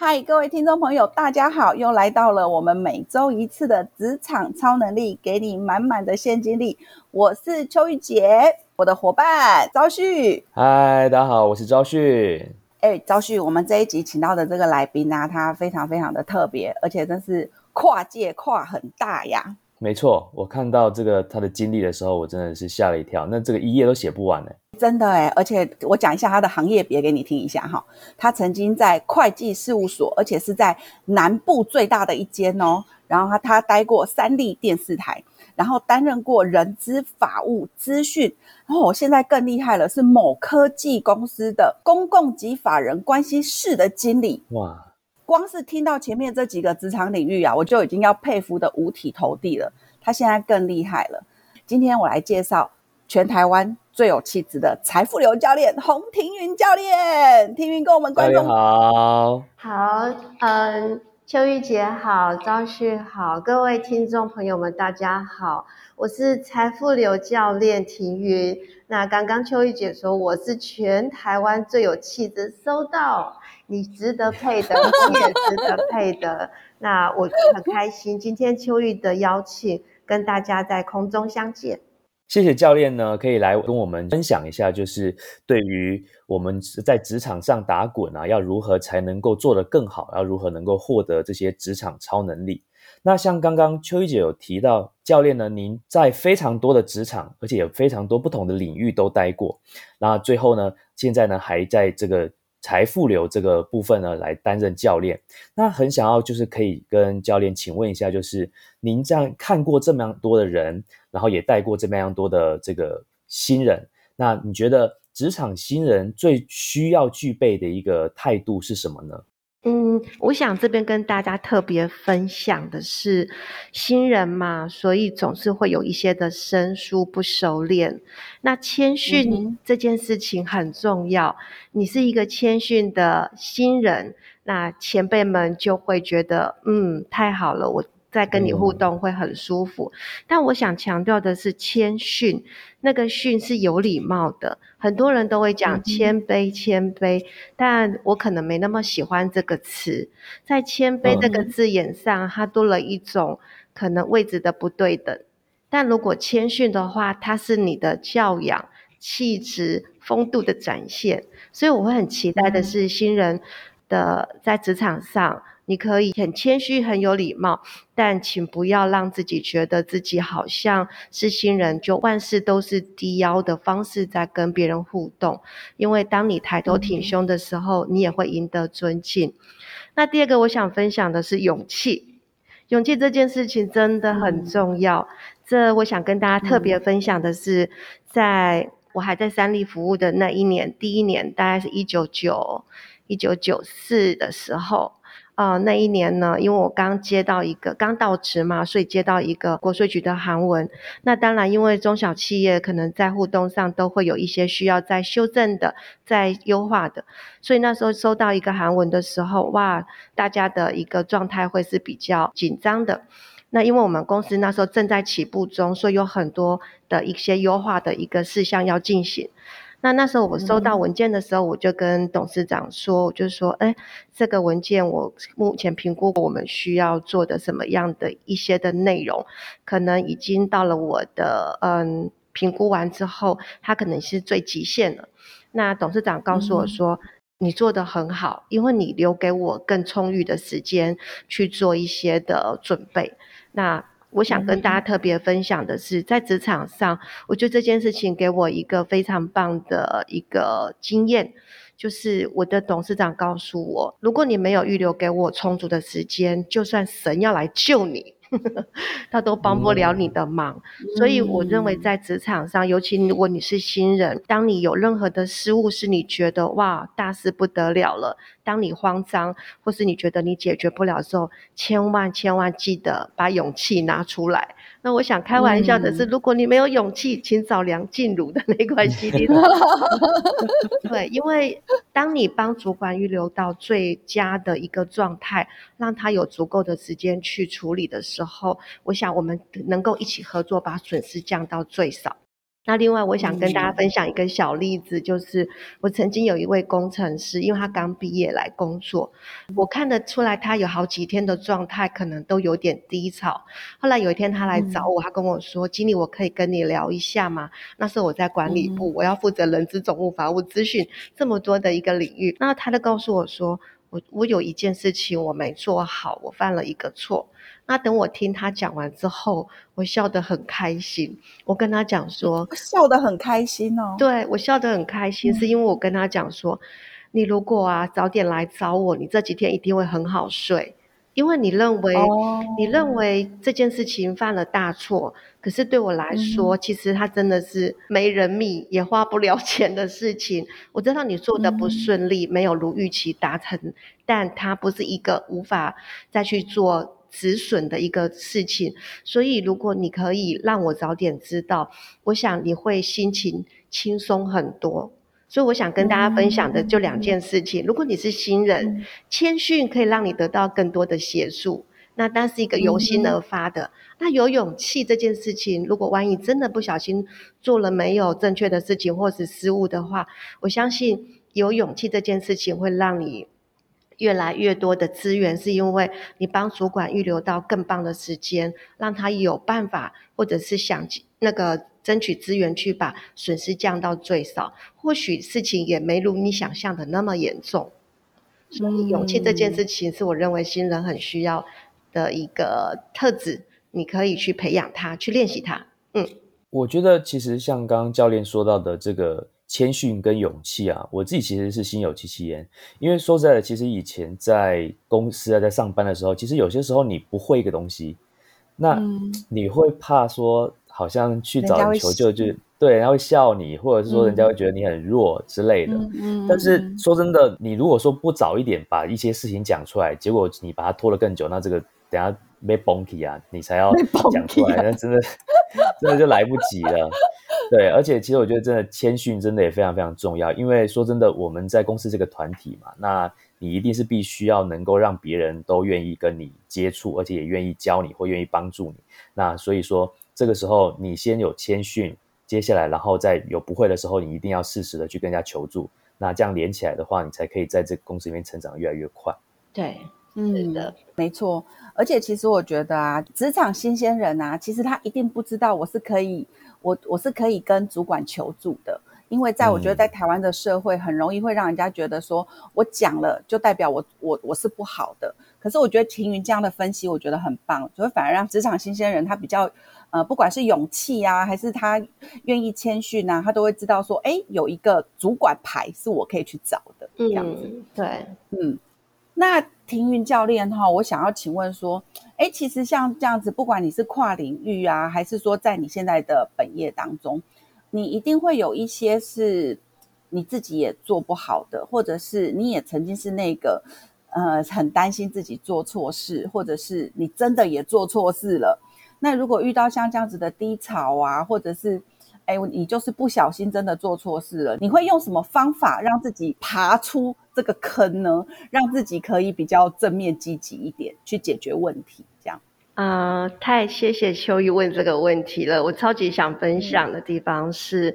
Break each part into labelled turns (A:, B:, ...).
A: 嗨，各位听众朋友，大家好！又来到了我们每周一次的职场超能力，给你满满的现金力。我是邱玉洁，我的伙伴昭旭。
B: 嗨，大家好，我是昭旭。
A: 哎，昭旭，我们这一集请到的这个来宾呢，他非常非常的特别，而且真是跨界跨很大呀。
B: 没错，我看到这个他的经历的时候，我真的是吓了一跳。那这个一页都写不完呢。
A: 真的哎，而且我讲一下他的行业别给你听一下哈。他曾经在会计事务所，而且是在南部最大的一间哦。然后他他待过三立电视台，然后担任过人资法务资讯。然后我现在更厉害了，是某科技公司的公共及法人关系室的经理。哇！光是听到前面这几个职场领域啊，我就已经要佩服的五体投地了。他现在更厉害了。今天我来介绍全台湾。最有气质的财富流教练洪庭云教练，庭云跟我们观众
B: 好，
C: 好，嗯，秋玉姐好，张旭好，各位听众朋友们大家好，我是财富流教练庭云。那刚刚秋玉姐说我是全台湾最有气质，收到，你值得配的，你也值得配的。那我很开心，今天秋玉的邀请，跟大家在空中相见。
B: 谢谢教练呢，可以来跟我们分享一下，就是对于我们在职场上打滚啊，要如何才能够做得更好，要如何能够获得这些职场超能力。那像刚刚秋玉姐有提到，教练呢，您在非常多的职场，而且有非常多不同的领域都待过，那最后呢，现在呢还在这个财富流这个部分呢来担任教练。那很想要就是可以跟教练请问一下，就是您这样看过这么样多的人。然后也带过这么样多的这个新人，那你觉得职场新人最需要具备的一个态度是什么呢？
C: 嗯，我想这边跟大家特别分享的是，新人嘛，所以总是会有一些的生疏不熟练。那谦逊这件事情很重要，你是一个谦逊的新人，那前辈们就会觉得，嗯，太好了，我。在跟你互动会很舒服，但我想强调的是谦逊，那个逊是有礼貌的。很多人都会讲谦卑，谦卑，但我可能没那么喜欢这个词。在谦卑这个字眼上，它多了一种可能位置的不对等。但如果谦逊的话，它是你的教养、气质、风度的展现。所以我会很期待的是新人的在职场上。你可以很谦虚、很有礼貌，但请不要让自己觉得自己好像是新人，就万事都是低腰的方式在跟别人互动。因为当你抬头挺胸的时候，你也会赢得尊敬。那第二个，我想分享的是勇气。勇气这件事情真的很重要。这我想跟大家特别分享的是，在我还在三立服务的那一年，第一年大概是一九九一九九四的时候。啊，那一年呢，因为我刚接到一个刚到职嘛，所以接到一个国税局的函文。那当然，因为中小企业可能在互动上都会有一些需要再修正的、再优化的，所以那时候收到一个函文的时候，哇，大家的一个状态会是比较紧张的。那因为我们公司那时候正在起步中，所以有很多的一些优化的一个事项要进行。那那时候我收到文件的时候，我就跟董事长说，我就说，哎，这个文件我目前评估我们需要做的什么样的一些的内容，可能已经到了我的嗯评估完之后，它可能是最极限了。那董事长告诉我说，你做的很好，因为你留给我更充裕的时间去做一些的准备。那我想跟大家特别分享的是，在职场上，我觉得这件事情给我一个非常棒的一个经验，就是我的董事长告诉我，如果你没有预留给我充足的时间，就算神要来救你。他都帮不了你的忙，所以我认为在职场上，尤其如果你是新人，当你有任何的失误，是你觉得哇大事不得了了，当你慌张或是你觉得你解决不了的时候，千万千万记得把勇气拿出来。那我想开玩笑的是，如果你没有勇气，请找梁静茹的那款 CD。对，因为当你帮主管预留到最佳的一个状态，让他有足够的时间去处理的时候，我想我们能够一起合作，把损失降到最少。那另外，我想跟大家分享一个小例子，就是我曾经有一位工程师，因为他刚毕业来工作，我看得出来他有好几天的状态可能都有点低潮。后来有一天他来找我，他跟我说：“经理，我可以跟你聊一下吗？”那时候我在管理部，我要负责人资、总务、法务、资讯这么多的一个领域。那他就告诉我说：“我我有一件事情我没做好，我犯了一个错。”那等我听他讲完之后，我笑得很开心。我跟他讲说，
A: 笑得很开心哦。
C: 对我笑得很开心，是因为我跟他讲说，你如果啊早点来找我，你这几天一定会很好睡，因为你认为你认为这件事情犯了大错，可是对我来说，其实它真的是没人命也花不了 钱的事情。我知道你做的不顺利，没有如预期达成，但它不是一个无法再去做。止损的一个事情，所以如果你可以让我早点知道，我想你会心情轻松很多。所以我想跟大家分享的就两件事情。如果你是新人，谦逊可以让你得到更多的协助，那但是一个由心而发的。那有勇气这件事情，如果万一真的不小心做了没有正确的事情或是失误的话，我相信有勇气这件事情会让你。越来越多的资源，是因为你帮主管预留到更棒的时间，让他有办法，或者是想那个争取资源去把损失降到最少。或许事情也没如你想象的那么严重。所以勇气这件事情，是我认为新人很需要的一个特质。你可以去培养他，去练习他。嗯，
B: 我觉得其实像刚刚教练说到的这个。谦逊跟勇气啊，我自己其实是心有戚戚焉，因为说实在的，其实以前在公司啊，在上班的时候，其实有些时候你不会一个东西，那你会怕说，好像去找人求救，就对，人家会笑你，或者是说人家会觉得你很弱之类的。嗯，但是说真的，你如果说不早一点把一些事情讲出来，结果你把它拖了更久，那这个等下被崩起啊，你才要讲出来，那真的真的就来不及了。对，而且其实我觉得真的谦逊真的也非常非常重要，因为说真的，我们在公司这个团体嘛，那你一定是必须要能够让别人都愿意跟你接触，而且也愿意教你或愿意帮助你。那所以说，这个时候你先有谦逊，接下来然后在有不会的时候，你一定要适时的去跟人家求助。那这样连起来的话，你才可以在这个公司里面成长越来越快。
C: 对，嗯的，
A: 没错。而且其实我觉得啊，职场新鲜人啊，其实他一定不知道我是可以。我我是可以跟主管求助的，因为在我觉得在台湾的社会，很容易会让人家觉得说我讲了就代表我我我是不好的。可是我觉得晴云这样的分析，我觉得很棒，就会反而让职场新鲜人他比较呃，不管是勇气啊，还是他愿意谦逊啊，他都会知道说，哎，有一个主管牌是我可以去找的，这样子。
C: 对，
A: 嗯。那庭云教练哈，我想要请问说，哎，其实像这样子，不管你是跨领域啊，还是说在你现在的本业当中，你一定会有一些是你自己也做不好的，或者是你也曾经是那个呃很担心自己做错事，或者是你真的也做错事了。那如果遇到像这样子的低潮啊，或者是哎你就是不小心真的做错事了，你会用什么方法让自己爬出？这个坑呢，让自己可以比较正面积极一点去解决问题，这样。
C: 啊，太谢谢秋玉问这个问题了。我超级想分享的地方是，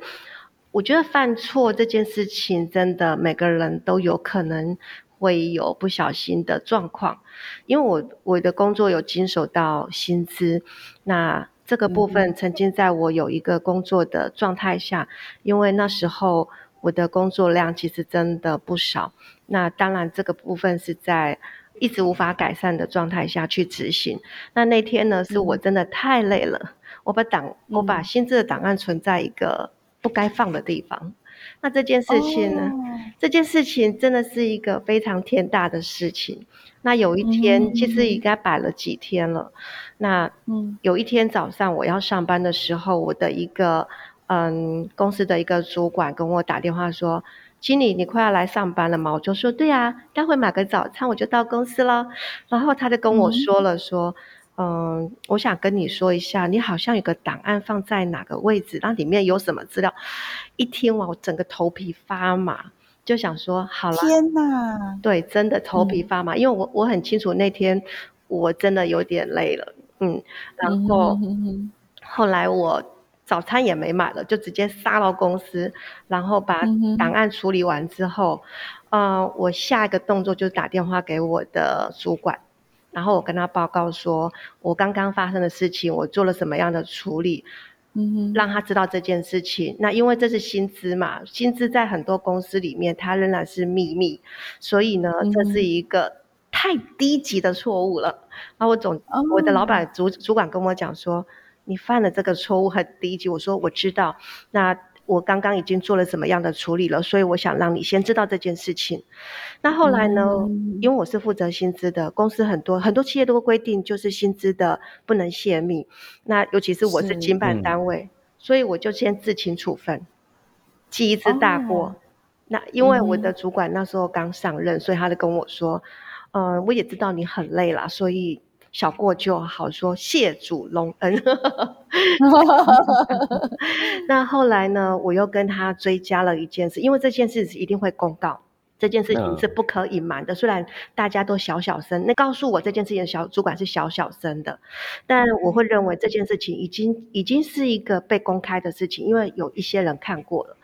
C: 我觉得犯错这件事情，真的每个人都有可能会有不小心的状况。因为我我的工作有经手到薪资，那这个部分曾经在我有一个工作的状态下，因为那时候。我的工作量其实真的不少，那当然这个部分是在一直无法改善的状态下去执行。那那天呢，是我真的太累了，我把档我把薪资的档案存在一个不该放的地方。那这件事情呢，这件事情真的是一个非常天大的事情。那有一天，其实应该摆了几天了。那嗯，有一天早上我要上班的时候，我的一个。嗯，公司的一个主管跟我打电话说：“经理，你快要来上班了吗？”我就说：“对啊，待会买个早餐我就到公司了。”然后他就跟我说了说：“嗯，我想跟你说一下，你好像有个档案放在哪个位置，那里面有什么资料？”一听完，我整个头皮发麻，就想说：“好了，
A: 天哪！”
C: 对，真的头皮发麻，因为我我很清楚那天我真的有点累了，嗯，然后后来我。早餐也没买了，就直接杀到公司，然后把档案处理完之后，呃，我下一个动作就是打电话给我的主管，然后我跟他报告说，我刚刚发生的事情，我做了什么样的处理。嗯，让他知道这件事情。那因为这是薪资嘛，薪资在很多公司里面，它仍然是秘密，所以呢，这是一个太低级的错误了。那我总我的老板主主管跟我讲说，你犯了这个错误很低级。我说我知道。那。我刚刚已经做了怎么样的处理了，所以我想让你先知道这件事情。那后来呢？因为我是负责薪资的，公司很多很多企业都会规定，就是薪资的不能泄密。那尤其是我是经办单位，所以我就先自请处分，记一次大过。那因为我的主管那时候刚上任，所以他就跟我说：“嗯，我也知道你很累了，所以。”小过就好，说谢主隆恩。那后来呢？我又跟他追加了一件事，因为这件事是一定会公告，这件事情是不可隐瞒的。虽然大家都小小声，那告诉我这件事情的小主管是小小声的，但我会认为这件事情已经已经是一个被公开的事情，因为有一些人看过了，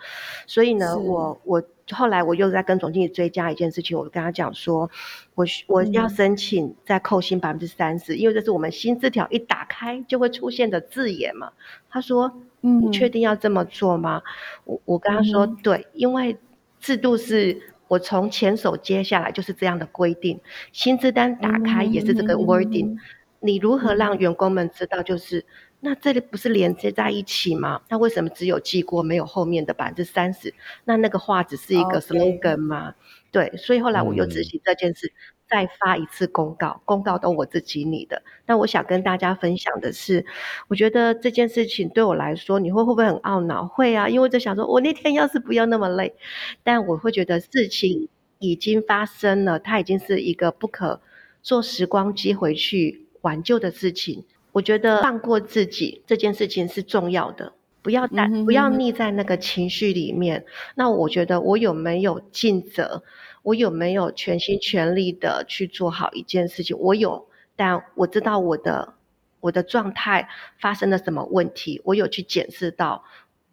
C: 所以呢，我我。后来我又在跟总经理追加一件事情，我跟他讲说，我我要申请再扣薪百分之三十，因为这是我们薪资条一打开就会出现的字眼嘛。他说，嗯，你确定要这么做吗？我我跟他说，对，因为制度是我从前手接下来就是这样的规定，薪资单打开也是这个 wording，你如何让员工们知道就是？那这里不是连接在一起吗？那为什么只有记过没有后面的百分之三十？那那个话只是一个 slogan 吗？对，所以后来我又执行这件事，再发一次公告，公告都我自己拟的。那我想跟大家分享的是，我觉得这件事情对我来说，你会会不会很懊恼？会啊，因为就想说我那天要是不要那么累，但我会觉得事情已经发生了，它已经是一个不可坐时光机回去挽救的事情。我觉得放过自己这件事情是重要的，不要担，不要腻在那个情绪里面。那我觉得我有没有尽责？我有没有全心全力的去做好一件事情？我有，但我知道我的我的状态发生了什么问题，我有去检视到。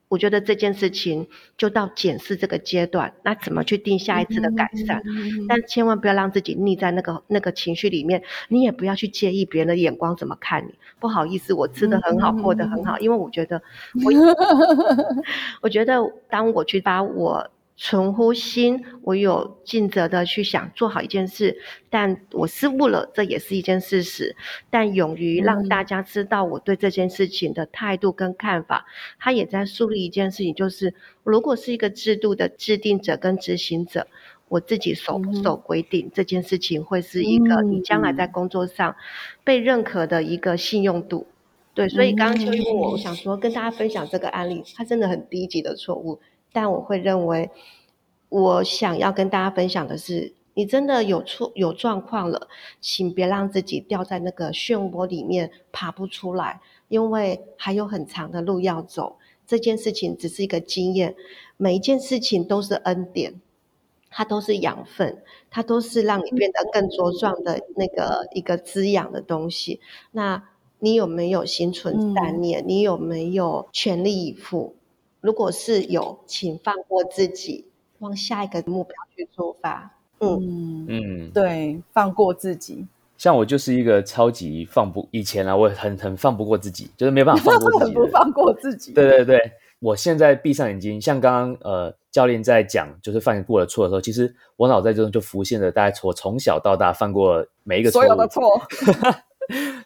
C: 我觉得这件事情就到检视这个阶段，那怎么去定下一次的改善？但千万不要让自己腻在那个那个情绪里面，你也不要去介意别人的眼光怎么看你。不好意思，我吃的很好，过得很好，因为我觉得，我 我觉得当我去把我。存乎心，我有尽责的去想做好一件事，但我失误了，这也是一件事实。但勇于让大家知道我对这件事情的态度跟看法，他也在树立一件事情，就是如果是一个制度的制定者跟执行者，我自己守不守规定，这件事情会是一个你将来在工作上被认可的一个信用度。对，所以刚刚就问我，我想说跟大家分享这个案例，它真的很低级的错误。但我会认为，我想要跟大家分享的是，你真的有错有状况了，请别让自己掉在那个漩涡里面爬不出来，因为还有很长的路要走。这件事情只是一个经验，每一件事情都是恩典，它都是养分，它都是让你变得更茁壮的那个一个滋养的东西。那你有没有心存善念？你有没有全力以赴？如果是有，请放过自己，往下一个目标去出发。
A: 嗯嗯，对，放过自己。
B: 像我就是一个超级放不，以前啊，我很很放不过自己，就是没办法放过自己。
A: 不放过自己。
B: 对对对，我现在闭上眼睛，像刚刚呃教练在讲，就是犯过了错的时候，其实我脑袋中就浮现了大概从从小到大犯过每一个
A: 所有的错。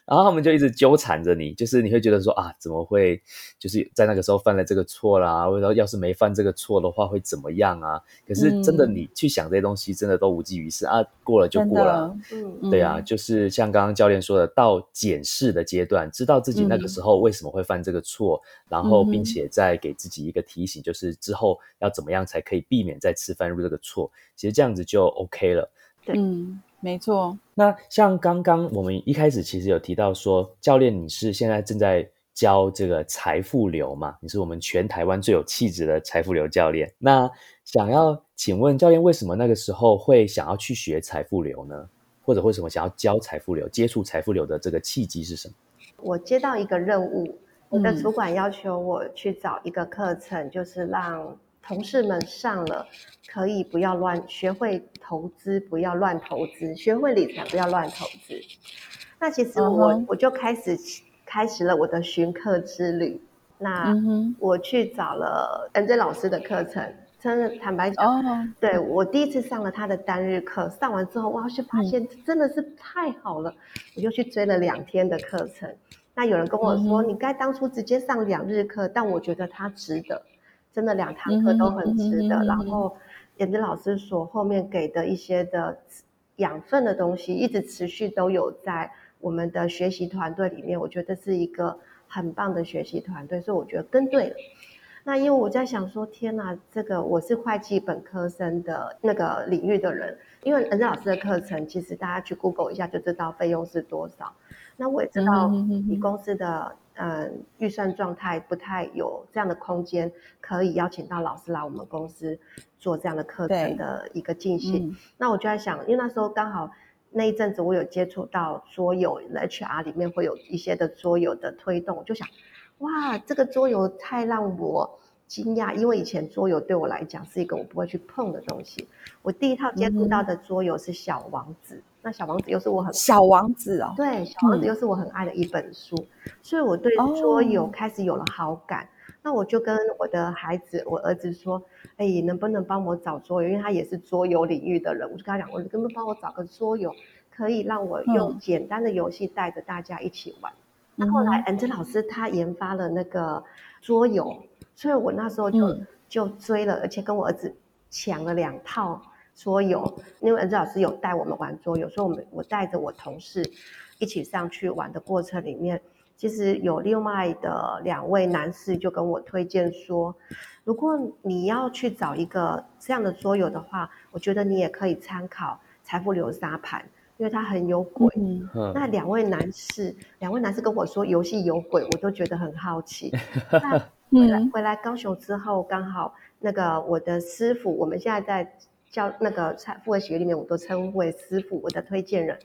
B: 然后他们就一直纠缠着你，就是你会觉得说啊，怎么会就是在那个时候犯了这个错啦？或者说要是没犯这个错的话会怎么样啊？可是真的你去想这些东西，真的都无济于事啊！过了就过了，嗯，对啊，就是像刚刚教练说的，到检视的阶段，知道自己那个时候为什么会犯这个错，然后并且再给自己一个提醒，就是之后要怎么样才可以避免再次犯入这个错。其实这样子就 OK 了，
A: 嗯。没错，
B: 那像刚刚我们一开始其实有提到说，教练你是现在正在教这个财富流嘛？你是我们全台湾最有气质的财富流教练。那想要请问教练，为什么那个时候会想要去学财富流呢？或者为什么想要教财富流、接触财富流的这个契机是什么？
C: 我接到一个任务，我的主管要求我去找一个课程，就是让同事们上了，可以不要乱学会投资，不要乱投资，学会理财，不要乱投资。那其实我我就开始开始了我的寻课之旅。那我去找了 N J 老师的课程，真的坦白讲，对我第一次上了他的单日课，上完之后哇，就发现真的是太好了，我就去追了两天的课程。那有人跟我说，你该当初直接上两日课，但我觉得他值得，真的两堂课都很值得。然后眼睛老师所后面给的一些的养分的东西，一直持续都有在我们的学习团队里面，我觉得是一个。很棒的学习团队，所以我觉得跟对了。那因为我在想说，天哪，这个我是会计本科生的那个领域的人，因为恩珍老师的课程，其实大家去 Google 一下就知道费用是多少。那我也知道你公司的嗯预算状态不太有这样的空间，可以邀请到老师来我们公司做这样的课程的一个进行。那我就在想，因为那时候刚好。那一阵子我有接触到桌游，HR 里面会有一些的桌游的推动，我就想，哇，这个桌游太让我惊讶，因为以前桌游对我来讲是一个我不会去碰的东西。我第一套接触到的桌游是小王子，那小王子又是我很
A: 小王子哦，
C: 对，小王子又是我很爱的一本书，所以我对桌游开始有了好感。那我就跟我的孩子，我儿子说。哎，能不能帮我找桌游？因为他也是桌游领域的人，我就跟他讲，我能不能帮我找个桌游，可以让我用简单的游戏带着大家一起玩。那后来，恩珍老师他研发了那个桌游，所以我那时候就就追了，而且跟我儿子抢了两套桌游。因为儿子老师有带我们玩桌游，所以我们我带着我同事一起上去玩的过程里面。其实有另外的两位男士就跟我推荐说，如果你要去找一个这样的桌游的话，我觉得你也可以参考财富流沙盘，因为它很有鬼。那两位男士，两位男士跟我说游戏有鬼，我都觉得很好奇。那回来回来高雄之后，刚好那个我的师傅，我们现在在教那个财富学里面，我都称为师傅，我的推荐人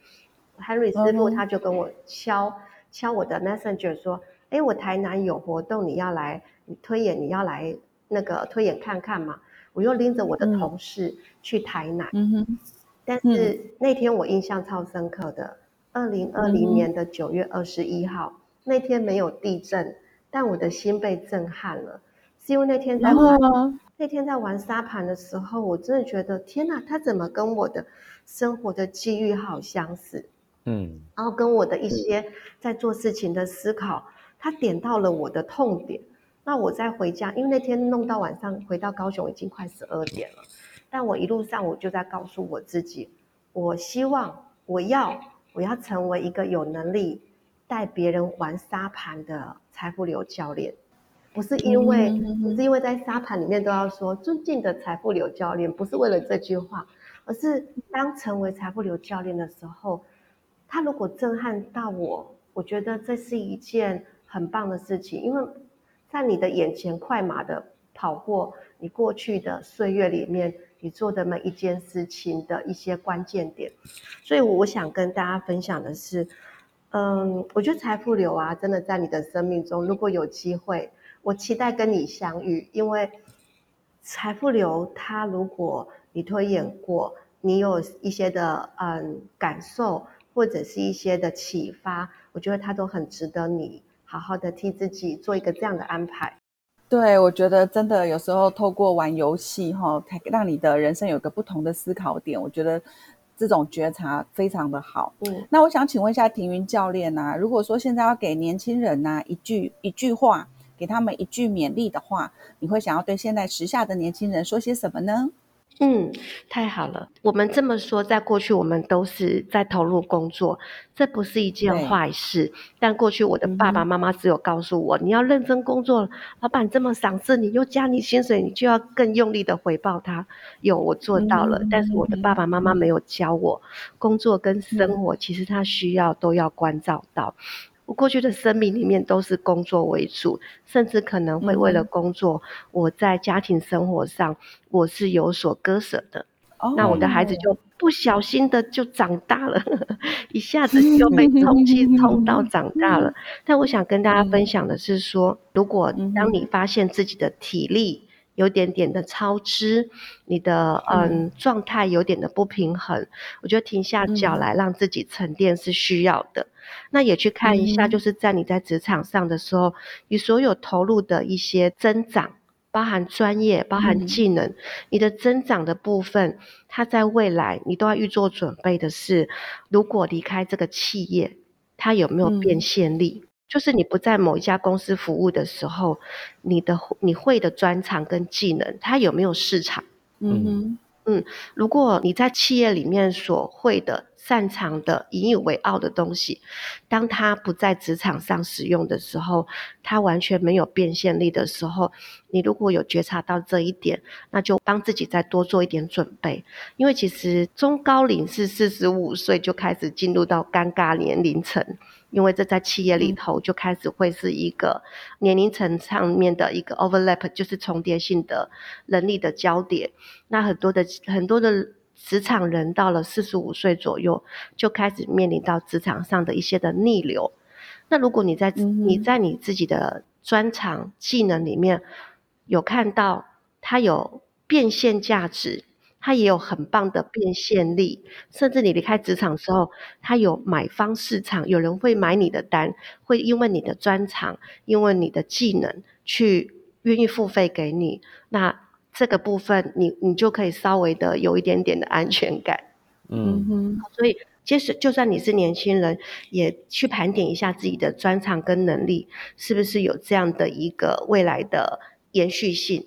C: Henry 师傅，他就跟我敲。敲我的 messenger 说，哎，我台南有活动，你要来推演，你要来那个推演看看嘛？我又拎着我的同事去台南，嗯哼。但是那天我印象超深刻的，二零二零年的九月二十一号那天没有地震，但我的心被震撼了，是因为那天在玩那天在玩沙盘的时候，我真的觉得天哪，他怎么跟我的生活的机遇好相似？嗯，然后跟我的一些在做事情的思考，他点到了我的痛点。那我再回家，因为那天弄到晚上回到高雄已经快十二点了。但我一路上我就在告诉我自己，我希望我要我要成为一个有能力带别人玩沙盘的财富流教练。不是因为不是因为在沙盘里面都要说尊敬的财富流教练，不是为了这句话，而是当成为财富流教练的时候。他如果震撼到我，我觉得这是一件很棒的事情，因为在你的眼前快马的跑过你过去的岁月里面，你做的每一件事情的一些关键点，所以我想跟大家分享的是，嗯，我觉得财富流啊，真的在你的生命中，如果有机会，我期待跟你相遇，因为财富流，它如果你推演过，你有一些的嗯感受。或者是一些的启发，我觉得它都很值得你好好的替自己做一个这样的安排。
A: 对，我觉得真的有时候透过玩游戏哈，让你的人生有个不同的思考点。我觉得这种觉察非常的好。嗯，那我想请问一下庭云教练呐，如果说现在要给年轻人呐一句一句话，给他们一句勉励的话，你会想要对现在时下的年轻人说些什么呢？
C: 嗯，太好了。我们这么说，在过去我们都是在投入工作，这不是一件坏事。但过去我的爸爸妈妈只有告诉我，你要认真工作，老板这么赏识你，又加你薪水，你就要更用力的回报他。有，我做到了。但是我的爸爸妈妈没有教我，工作跟生活其实他需要都要关照到。我过去的生命里面都是工作为主，甚至可能会为了工作，我在家庭生活上我是有所割舍的。那我的孩子就不小心的就长大了，一下子就被冲气 冲到长大了。但我想跟大家分享的是说，如果当你发现自己的体力有点点的超支，你的嗯状态有点的不平衡，我觉得停下脚来让自己沉淀是需要的。那也去看一下，就是在你在职场上的时候，你所有投入的一些增长。包含专业，包含技能，你的增长的部分，它在未来你都要预做准备的是，如果离开这个企业，它有没有变现力？就是你不在某一家公司服务的时候，你的你会的专长跟技能，它有没有市场？嗯哼，嗯，如果你在企业里面所会的。擅长的、引以为傲的东西，当它不在职场上使用的时候，它完全没有变现力的时候，你如果有觉察到这一点，那就帮自己再多做一点准备。因为其实中高龄是四十五岁就开始进入到尴尬年龄层，因为这在企业里头就开始会是一个年龄层上面的一个 overlap，就是重叠性的能力的交叠。那很多的很多的。职场人到了四十五岁左右，就开始面临到职场上的一些的逆流。那如果你在你在你自己的专长技能里面有看到它有变现价值，它也有很棒的变现力，甚至你离开职场的时候，它有买方市场，有人会买你的单，会因为你的专长，因为你的技能去愿意付费给你，那。这个部分，你你就可以稍微的有一点点的安全感，嗯哼。所以，即使就算你是年轻人，也去盘点一下自己的专长跟能力，是不是有这样的一个未来的延续性。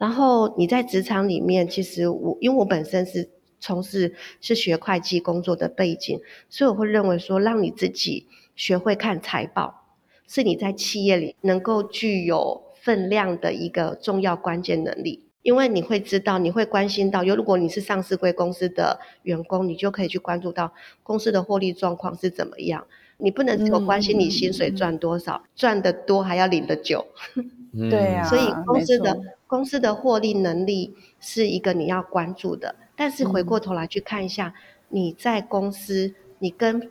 C: 然后你在职场里面，其实我因为我本身是从事是学会计工作的背景，所以我会认为说，让你自己学会看财报，是你在企业里能够具有分量的一个重要关键能力。因为你会知道，你会关心到，有如果你是上市贵公司的员工，你就可以去关注到公司的获利状况是怎么样。你不能只有关心你薪水赚多少，赚得多还要领得久。
A: 对啊，
C: 所以公司的公司的获利能力是一个你要关注的。但是回过头来去看一下，你在公司，你跟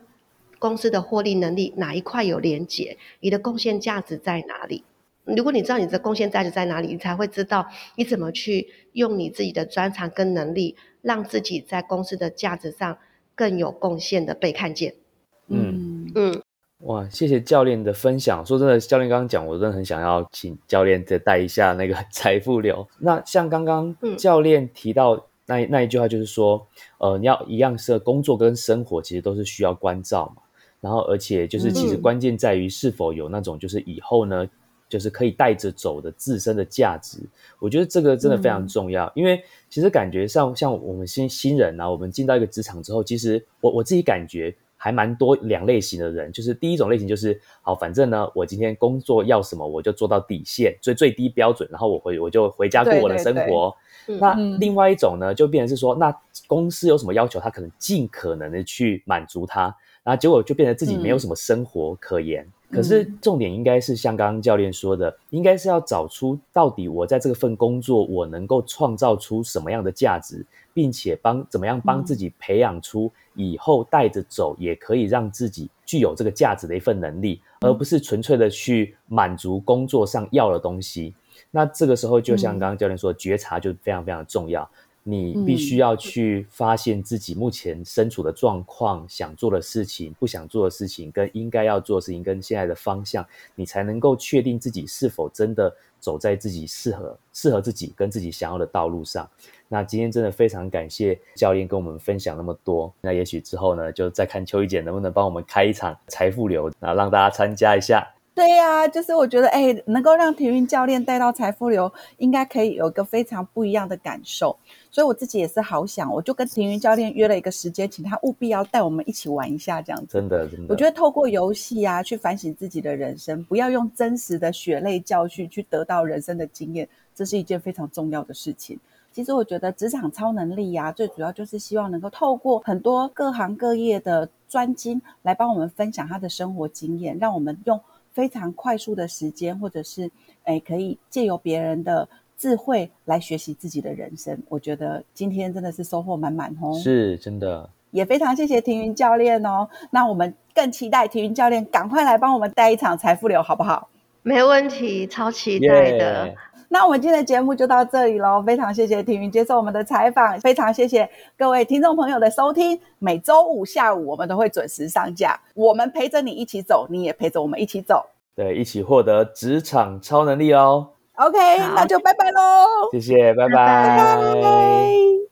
C: 公司的获利能力哪一块有连结？你的贡献价值在哪里？如果你知道你的贡献价值在哪里，你才会知道你怎么去用你自己的专长跟能力，让自己在公司的价值上更有贡献的被看见。
B: 嗯嗯，哇，谢谢教练的分享。说真的，教练刚刚讲，我真的很想要请教练再带一下那个 财富流。那像刚刚教练提到那那一句话，就是说，呃，你要一样是工作跟生活其实都是需要关照嘛。然后而且就是其实关键在于是否有那种就是以后呢。就是可以带着走的自身的价值，我觉得这个真的非常重要。因为其实感觉上，像我们新新人啊，我们进到一个职场之后，其实我我自己感觉还蛮多两类型的人。就是第一种类型就是，好，反正呢，我今天工作要什么，我就做到底线，最最低标准，然后我回我就回家过我的生活。那另外一种呢，就变成是说，那公司有什么要求，他可能尽可能的去满足他，然后结果就变成自己没有什么生活可言。可是重点应该是像刚刚教练说的，应该是要找出到底我在这份工作我能够创造出什么样的价值，并且帮怎么样帮自己培养出以后带着走也可以让自己具有这个价值的一份能力，而不是纯粹的去满足工作上要的东西。那这个时候就像刚刚教练说，觉察就非常非常重要。你必须要去发现自己目前身处的状况、想做的事情、不想做的事情，跟应该要做的事情，跟现在的方向，你才能够确定自己是否真的走在自己适合、适合自己跟自己想要的道路上。那今天真的非常感谢教练跟我们分享那么多。那也许之后呢，就再看秋怡姐能不能帮我们开一场财富流，那让大家参加一下。
A: 对呀，就是我觉得，哎，能够让体育教练带到财富流，应该可以有一个非常不一样的感受。所以我自己也是好想，我就跟体育教练约了一个时间，请他务必要带我们一起玩一下，这样子。
B: 真的，真的。
A: 我觉得透过游戏啊，去反省自己的人生，不要用真实的血泪教训去得到人生的经验，这是一件非常重要的事情。其实我觉得职场超能力呀，最主要就是希望能够透过很多各行各业的专精来帮我们分享他的生活经验，让我们用。非常快速的时间，或者是诶，可以借由别人的智慧来学习自己的人生。我觉得今天真的是收获满满哦，
B: 是真的。
A: 也非常谢谢庭云教练哦。那我们更期待庭云教练赶快来帮我们带一场财富流，好不好？
C: 没问题，超期待的。
A: 那我们今天的节目就到这里喽，非常谢谢婷云接受我们的采访，非常谢谢各位听众朋友的收听。每周五下午我们都会准时上架，我们陪着你一起走，你也陪着我们一起走，
B: 对，一起获得职场超能力哦。
A: OK，那就拜拜喽，
B: 谢谢，拜拜。